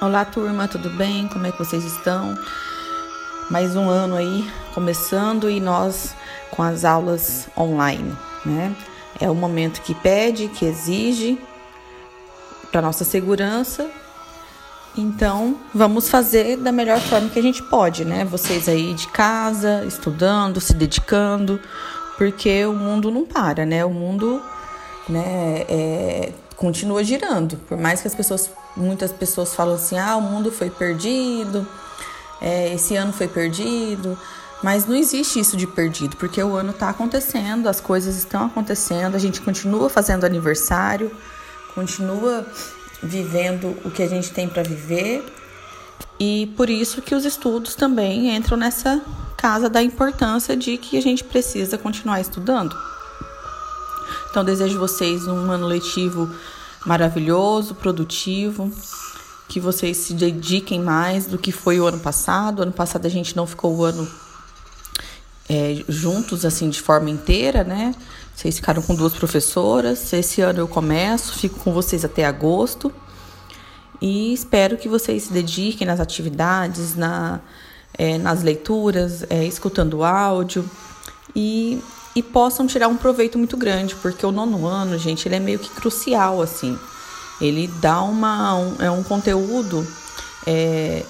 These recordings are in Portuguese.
Olá, turma, tudo bem? Como é que vocês estão? Mais um ano aí começando e nós com as aulas online, né? É o momento que pede, que exige para nossa segurança. Então, vamos fazer da melhor forma que a gente pode, né? Vocês aí de casa, estudando, se dedicando, porque o mundo não para, né? O mundo, né, é, continua girando. Por mais que as pessoas, muitas pessoas falam assim, ah, o mundo foi perdido, é, esse ano foi perdido, mas não existe isso de perdido, porque o ano está acontecendo, as coisas estão acontecendo, a gente continua fazendo aniversário, continua vivendo o que a gente tem para viver. E por isso que os estudos também entram nessa casa da importância de que a gente precisa continuar estudando. Então, desejo vocês um ano letivo maravilhoso, produtivo, que vocês se dediquem mais do que foi o ano passado. O ano passado a gente não ficou o ano é, juntos, assim, de forma inteira, né? Vocês ficaram com duas professoras. Esse ano eu começo, fico com vocês até agosto. E espero que vocês se dediquem nas atividades, na, é, nas leituras, é, escutando áudio. E e possam tirar um proveito muito grande, porque o nono ano, gente, ele é meio que crucial, assim. Ele dá uma. Um, é um conteúdo é,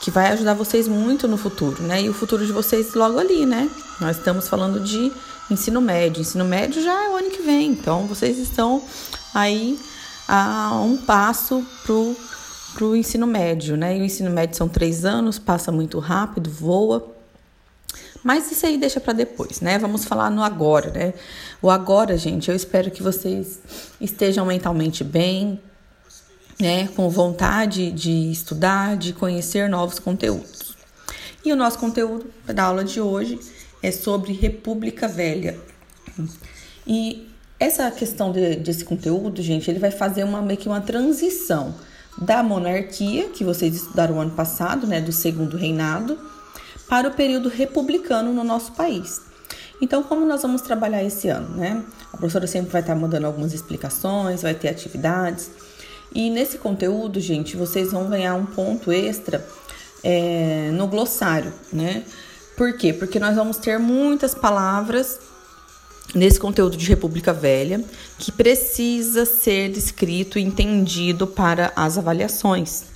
que vai ajudar vocês muito no futuro, né? E o futuro de vocês logo ali, né? Nós estamos falando de ensino médio. Ensino médio já é o ano que vem, então vocês estão aí a um passo pro, pro ensino médio, né? E o ensino médio são três anos, passa muito rápido, voa. Mas isso aí deixa para depois, né? Vamos falar no agora, né? O agora, gente, eu espero que vocês estejam mentalmente bem, né? Com vontade de estudar, de conhecer novos conteúdos. E o nosso conteúdo da aula de hoje é sobre República Velha. E essa questão de, desse conteúdo, gente, ele vai fazer uma meio que uma transição da monarquia que vocês estudaram ano passado, né, do segundo reinado, para o período republicano no nosso país. Então, como nós vamos trabalhar esse ano, né? A professora sempre vai estar mandando algumas explicações, vai ter atividades. E nesse conteúdo, gente, vocês vão ganhar um ponto extra é, no glossário, né? Por quê? Porque nós vamos ter muitas palavras nesse conteúdo de República Velha que precisa ser escrito e entendido para as avaliações.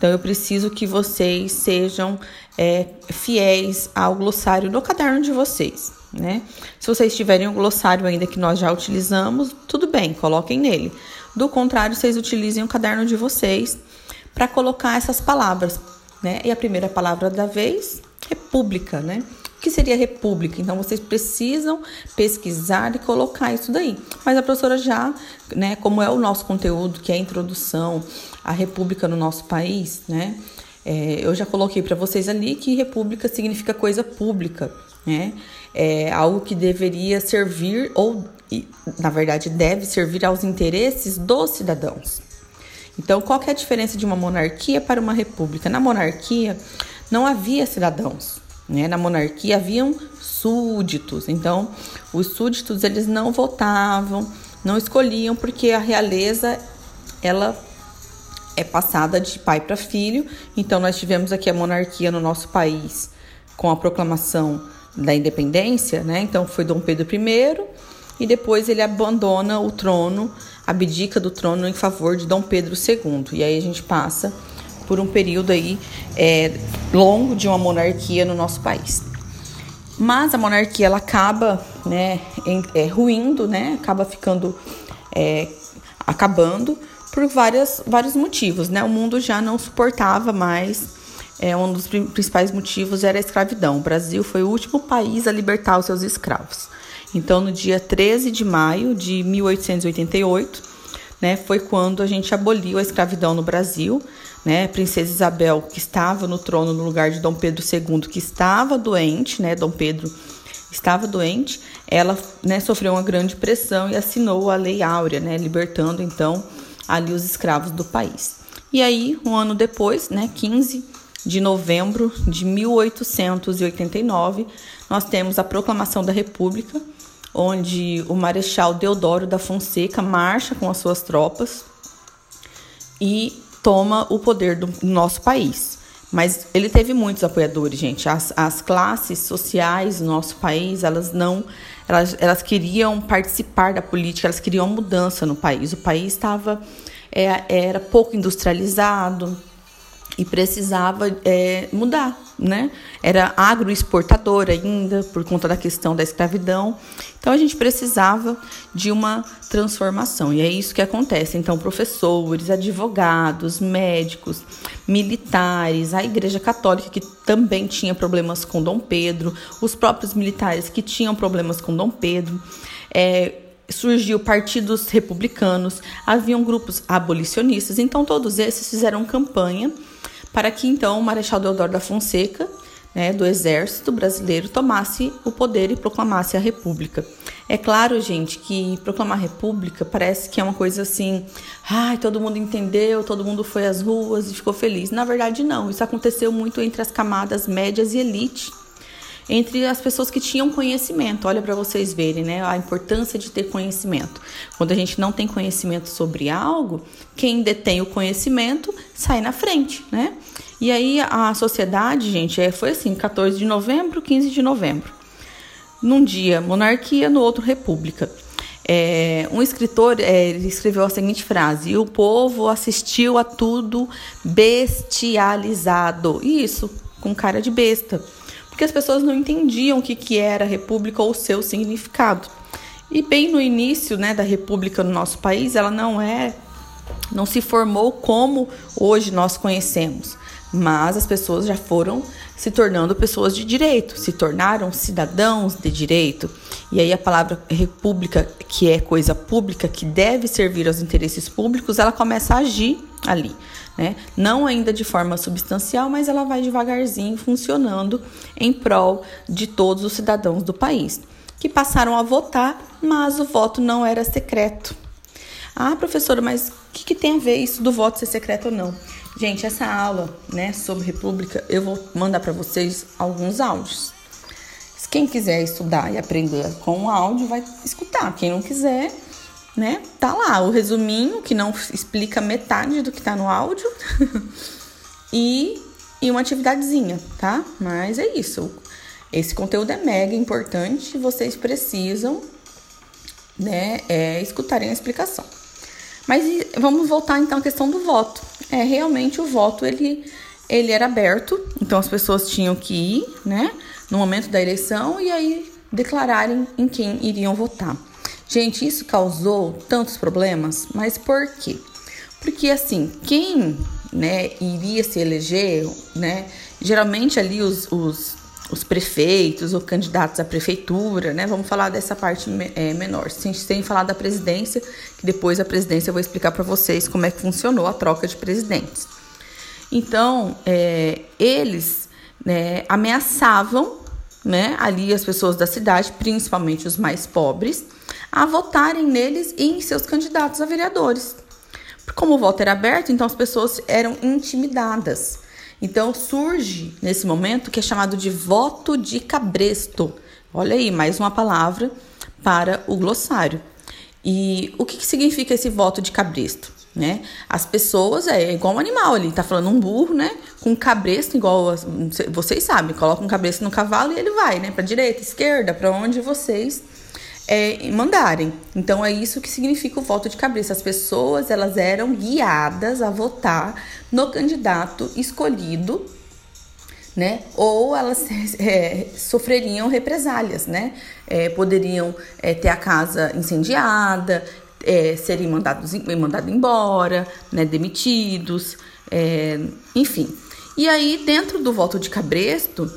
Então, eu preciso que vocês sejam é, fiéis ao glossário no caderno de vocês, né? Se vocês tiverem um glossário ainda que nós já utilizamos, tudo bem, coloquem nele. Do contrário, vocês utilizem o caderno de vocês para colocar essas palavras, né? E a primeira palavra da vez, república, né? Que seria república? Então vocês precisam pesquisar e colocar isso daí. Mas a professora já, né, como é o nosso conteúdo, que é a introdução à república no nosso país, né? É, eu já coloquei para vocês ali que república significa coisa pública, né? É algo que deveria servir ou na verdade deve servir aos interesses dos cidadãos. Então, qual é a diferença de uma monarquia para uma república? Na monarquia não havia cidadãos, né? Na monarquia haviam súditos. Então, os súditos eles não votavam, não escolhiam porque a realeza ela é passada de pai para filho. Então, nós tivemos aqui a monarquia no nosso país com a proclamação da independência, né? Então, foi Dom Pedro I e depois ele abandona o trono, abdica do trono em favor de Dom Pedro II. E aí a gente passa por um período aí é, longo de uma monarquia no nosso país. Mas a monarquia ela acaba né, em, é, ruindo, né, acaba ficando é, acabando por várias, vários motivos. Né? O mundo já não suportava mais. É, um dos principais motivos era a escravidão. O Brasil foi o último país a libertar os seus escravos. Então, no dia 13 de maio de 1888, né, foi quando a gente aboliu a escravidão no Brasil né? Princesa Isabel, que estava no trono no lugar de Dom Pedro II, que estava doente, né? Dom Pedro estava doente, ela né, sofreu uma grande pressão e assinou a Lei Áurea, né? Libertando então ali os escravos do país. E aí, um ano depois, né, 15 de novembro de 1889, nós temos a proclamação da República, onde o Marechal Deodoro da Fonseca marcha com as suas tropas e toma o poder do nosso país. Mas ele teve muitos apoiadores, gente. As, as classes sociais do nosso país, elas não. Elas, elas queriam participar da política, elas queriam mudança no país. O país estava. É, era pouco industrializado, e precisava é, mudar, né? Era agroexportador ainda por conta da questão da escravidão. Então a gente precisava de uma transformação e é isso que acontece. Então professores, advogados, médicos, militares, a Igreja Católica que também tinha problemas com Dom Pedro, os próprios militares que tinham problemas com Dom Pedro. É, surgiu partidos republicanos, haviam grupos abolicionistas, então todos esses fizeram campanha para que então o Marechal Deodoro da Fonseca, né, do Exército Brasileiro, tomasse o poder e proclamasse a República. É claro, gente, que proclamar a República parece que é uma coisa assim, ai, todo mundo entendeu, todo mundo foi às ruas e ficou feliz. Na verdade, não. Isso aconteceu muito entre as camadas médias e elite entre as pessoas que tinham conhecimento. Olha para vocês verem, né, a importância de ter conhecimento. Quando a gente não tem conhecimento sobre algo, quem detém o conhecimento sai na frente, né? E aí a sociedade, gente, é, foi assim, 14 de novembro, 15 de novembro. Num dia monarquia, no outro república. É, um escritor é, escreveu a seguinte frase: o povo assistiu a tudo bestializado. Isso, com cara de besta porque as pessoas não entendiam o que, que era a república ou o seu significado. E bem no início né, da república no nosso país, ela não é, não se formou como hoje nós conhecemos, mas as pessoas já foram se tornando pessoas de direito, se tornaram cidadãos de direito. E aí a palavra república, que é coisa pública, que deve servir aos interesses públicos, ela começa a agir ali né? Não ainda de forma substancial, mas ela vai devagarzinho funcionando em prol de todos os cidadãos do país, que passaram a votar, mas o voto não era secreto. Ah, professora, mas o que, que tem a ver isso do voto ser secreto ou não? Gente, essa aula, né, sobre república, eu vou mandar para vocês alguns áudios. Quem quiser estudar e aprender com o áudio vai escutar. Quem não quiser, né? Tá lá o resuminho que não explica metade do que tá no áudio e, e uma atividadezinha, tá? Mas é isso. Esse conteúdo é mega importante vocês precisam, né, é, escutarem a explicação. Mas vamos voltar então à questão do voto. É realmente o voto ele ele era aberto, então as pessoas tinham que ir, né, no momento da eleição e aí declararem em quem iriam votar. Gente, isso causou tantos problemas, mas por quê? Porque assim, quem né, iria se eleger, né, geralmente ali os, os, os prefeitos ou candidatos à prefeitura, né, vamos falar dessa parte é, menor, sem, sem falar da presidência, que depois a presidência eu vou explicar para vocês como é que funcionou a troca de presidentes. Então, é, eles né, ameaçavam né, ali as pessoas da cidade, principalmente os mais pobres, a votarem neles e em seus candidatos a vereadores. Como o voto era aberto, então as pessoas eram intimidadas. Então surge nesse momento que é chamado de voto de cabresto. Olha aí, mais uma palavra para o glossário. E o que, que significa esse voto de cabresto? Né? As pessoas é igual um animal ali, tá falando um burro, né? Com cabresto igual vocês sabem, coloca um cabresto no cavalo e ele vai, né? Para direita, esquerda, para onde vocês é, mandarem. Então é isso que significa o voto de cabeça. As pessoas elas eram guiadas a votar no candidato escolhido, né? Ou elas é, sofreriam represálias, né? É, poderiam é, ter a casa incendiada, é, serem mandados mandado embora, né? Demitidos, é, enfim. E aí dentro do voto de cabresto,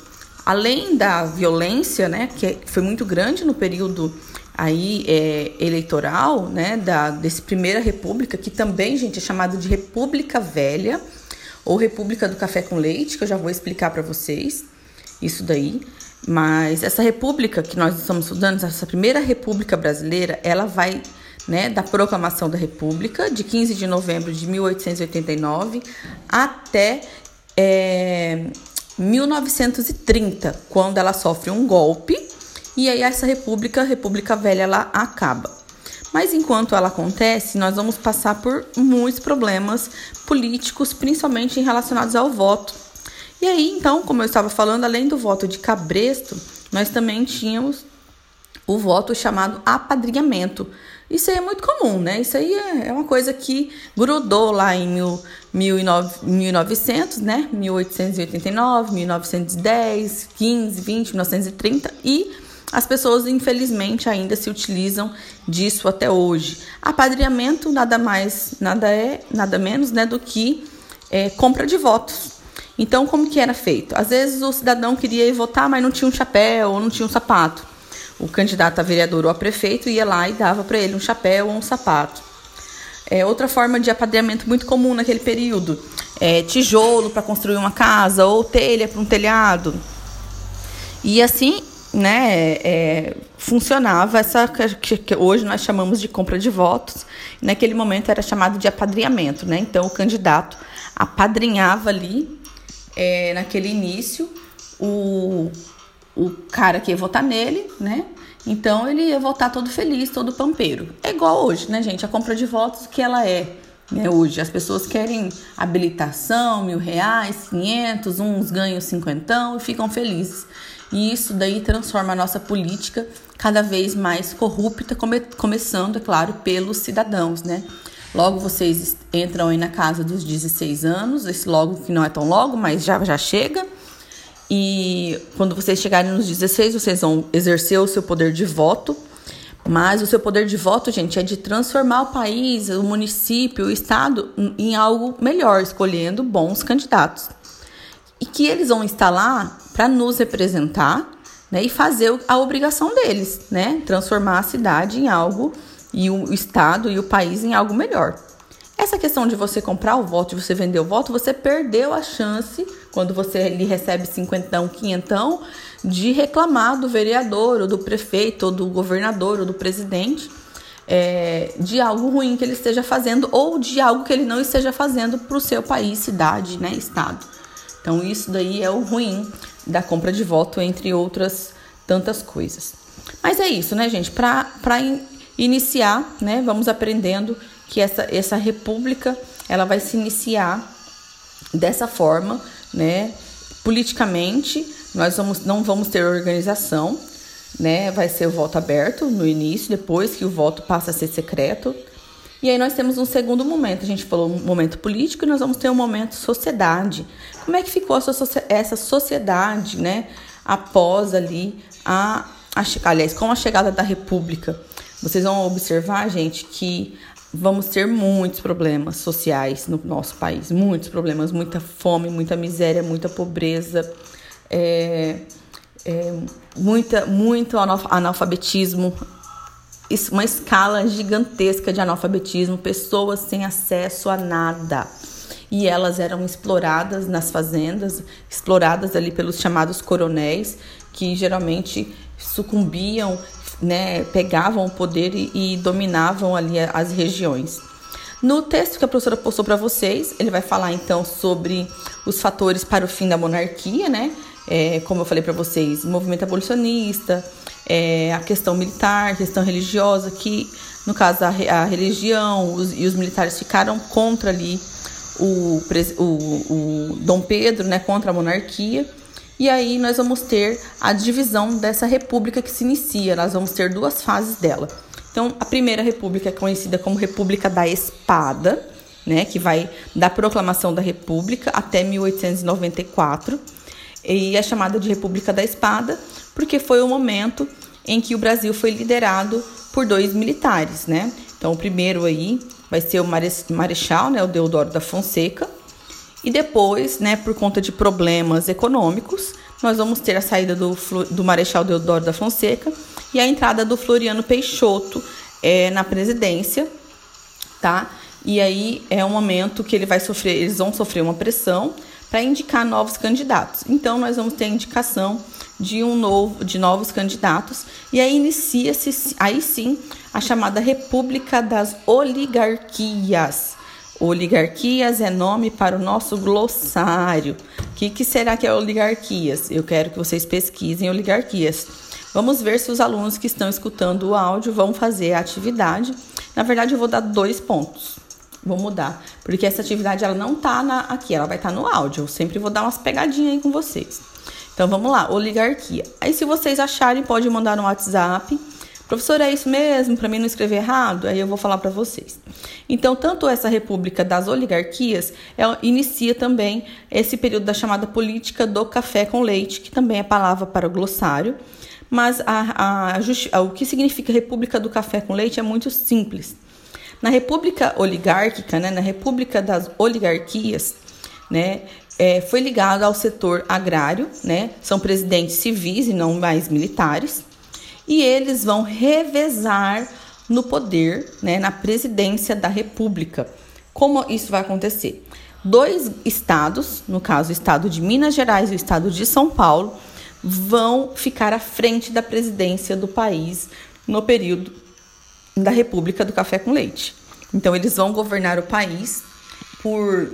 além da violência, né? Que foi muito grande no período aí é, eleitoral, né, da desse primeira república, que também, gente, é chamado de República Velha ou República do Café com Leite, que eu já vou explicar para vocês isso daí. Mas essa república que nós estamos estudando, essa primeira república brasileira, ela vai né, da proclamação da república de 15 de novembro de 1889 até é, 1930, quando ela sofre um golpe e aí essa república, República Velha, ela acaba. Mas enquanto ela acontece, nós vamos passar por muitos problemas políticos, principalmente relacionados ao voto. E aí, então, como eu estava falando, além do voto de cabresto, nós também tínhamos o voto chamado apadrinhamento. Isso aí é muito comum, né? Isso aí é, é uma coisa que grudou lá em mil, mil e nove, 1900, né? 1889, 1910, 15, 20, 1930 e as pessoas infelizmente ainda se utilizam disso até hoje. Apadrinhamento nada mais, nada é, nada menos, né, do que é, compra de votos. Então, como que era feito? Às vezes o cidadão queria ir votar, mas não tinha um chapéu ou não tinha um sapato o candidato a vereador ou a prefeito ia lá e dava para ele um chapéu ou um sapato. É, outra forma de apadrinhamento muito comum naquele período é tijolo para construir uma casa ou telha para um telhado. E assim, né, é, funcionava essa que, que, hoje nós chamamos de compra de votos. Naquele momento era chamado de apadrinhamento, né? Então o candidato apadrinhava ali é, naquele início o o cara que ia votar nele, né? Então ele ia votar todo feliz, todo pampeiro. É igual hoje, né, gente? A compra de votos que ela é. Né, hoje as pessoas querem habilitação, mil reais, quinhentos, uns ganham cinquentão e ficam felizes. E isso daí transforma a nossa política cada vez mais corrupta, come começando, é claro, pelos cidadãos, né? Logo vocês entram aí na casa dos 16 anos, esse logo que não é tão logo, mas já já chega. E quando vocês chegarem nos 16, vocês vão exercer o seu poder de voto. Mas o seu poder de voto, gente, é de transformar o país, o município, o estado em algo melhor, escolhendo bons candidatos. E que eles vão lá para nos representar né, e fazer a obrigação deles, né? Transformar a cidade em algo e o estado e o país em algo melhor. Essa questão de você comprar o voto, de você vender o voto, você perdeu a chance, quando você lhe recebe cinquentão, quinhentão, de reclamar do vereador, ou do prefeito, ou do governador, ou do presidente, é, de algo ruim que ele esteja fazendo, ou de algo que ele não esteja fazendo para o seu país, cidade, né, estado. Então, isso daí é o ruim da compra de voto, entre outras tantas coisas. Mas é isso, né, gente? Para iniciar, né, vamos aprendendo que essa, essa república ela vai se iniciar dessa forma, né? Politicamente, nós vamos, não vamos ter organização, né? Vai ser o voto aberto no início, depois que o voto passa a ser secreto. E aí nós temos um segundo momento. A gente falou um momento político e nós vamos ter um momento sociedade. Como é que ficou essa sociedade, né? Após ali a, a aliás, com a chegada da República. Vocês vão observar, gente, que vamos ter muitos problemas sociais no nosso país, muitos problemas, muita fome, muita miséria, muita pobreza, é, é, muita, muito analfabetismo, uma escala gigantesca de analfabetismo, pessoas sem acesso a nada. E elas eram exploradas nas fazendas, exploradas ali pelos chamados coronéis, que geralmente sucumbiam né, pegavam o poder e, e dominavam ali as regiões. No texto que a professora postou para vocês, ele vai falar então sobre os fatores para o fim da monarquia, né? É, como eu falei para vocês, movimento abolicionista, é, a questão militar, a questão religiosa, que no caso a, a religião os, e os militares ficaram contra ali o, o, o Dom Pedro, né, contra a monarquia. E aí nós vamos ter a divisão dessa república que se inicia. Nós vamos ter duas fases dela. Então, a primeira república é conhecida como República da Espada, né, que vai da proclamação da República até 1894, e é chamada de República da Espada porque foi o momento em que o Brasil foi liderado por dois militares, né? Então, o primeiro aí vai ser o Marechal, né, o Deodoro da Fonseca, e depois, né, por conta de problemas econômicos, nós vamos ter a saída do, do Marechal Deodoro da Fonseca e a entrada do Floriano Peixoto é, na presidência, tá? E aí é um momento que ele vai sofrer, eles vão sofrer uma pressão para indicar novos candidatos. Então nós vamos ter a indicação de um novo, de novos candidatos e aí inicia-se aí sim a chamada República das Oligarquias. Oligarquias é nome para o nosso glossário. O que, que será que é oligarquias? Eu quero que vocês pesquisem oligarquias. Vamos ver se os alunos que estão escutando o áudio vão fazer a atividade. Na verdade, eu vou dar dois pontos. Vou mudar, porque essa atividade ela não tá na, aqui, ela vai estar tá no áudio. Eu sempre vou dar umas pegadinhas aí com vocês. Então vamos lá, oligarquia. Aí se vocês acharem, pode mandar no WhatsApp. Professor, é isso mesmo? Para mim não escrever errado? Aí eu vou falar para vocês. Então, tanto essa república das oligarquias, ela inicia também esse período da chamada política do café com leite, que também é palavra para o glossário. Mas a, a, a, o que significa república do café com leite é muito simples. Na república oligárquica, né, na república das oligarquias, né, é, foi ligado ao setor agrário, né, são presidentes civis e não mais militares, e eles vão revezar no poder, né, na presidência da república. Como isso vai acontecer? Dois estados, no caso o estado de Minas Gerais e o estado de São Paulo, vão ficar à frente da presidência do país no período da República do Café com Leite. Então, eles vão governar o país por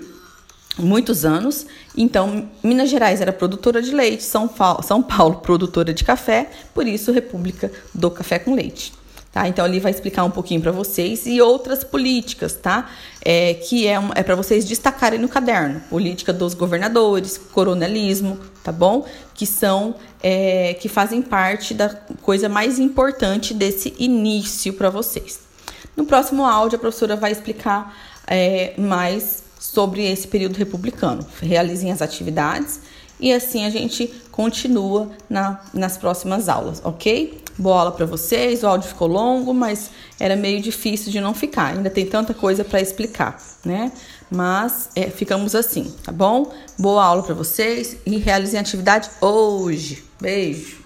muitos anos. Então, Minas Gerais era produtora de leite, São Paulo, São Paulo produtora de café, por isso República do Café com Leite. Tá? Então, ele vai explicar um pouquinho para vocês e outras políticas, tá? É, que é, é para vocês destacarem no caderno: política dos governadores, coronelismo, tá bom? Que são, é, que fazem parte da coisa mais importante desse início para vocês. No próximo áudio, a professora vai explicar é, mais sobre esse período republicano. Realizem as atividades e assim a gente continua na, nas próximas aulas, ok? Boa aula para vocês. O áudio ficou longo, mas era meio difícil de não ficar. Ainda tem tanta coisa para explicar, né? Mas é, ficamos assim, tá bom? Boa aula para vocês e realizem a atividade hoje. Beijo!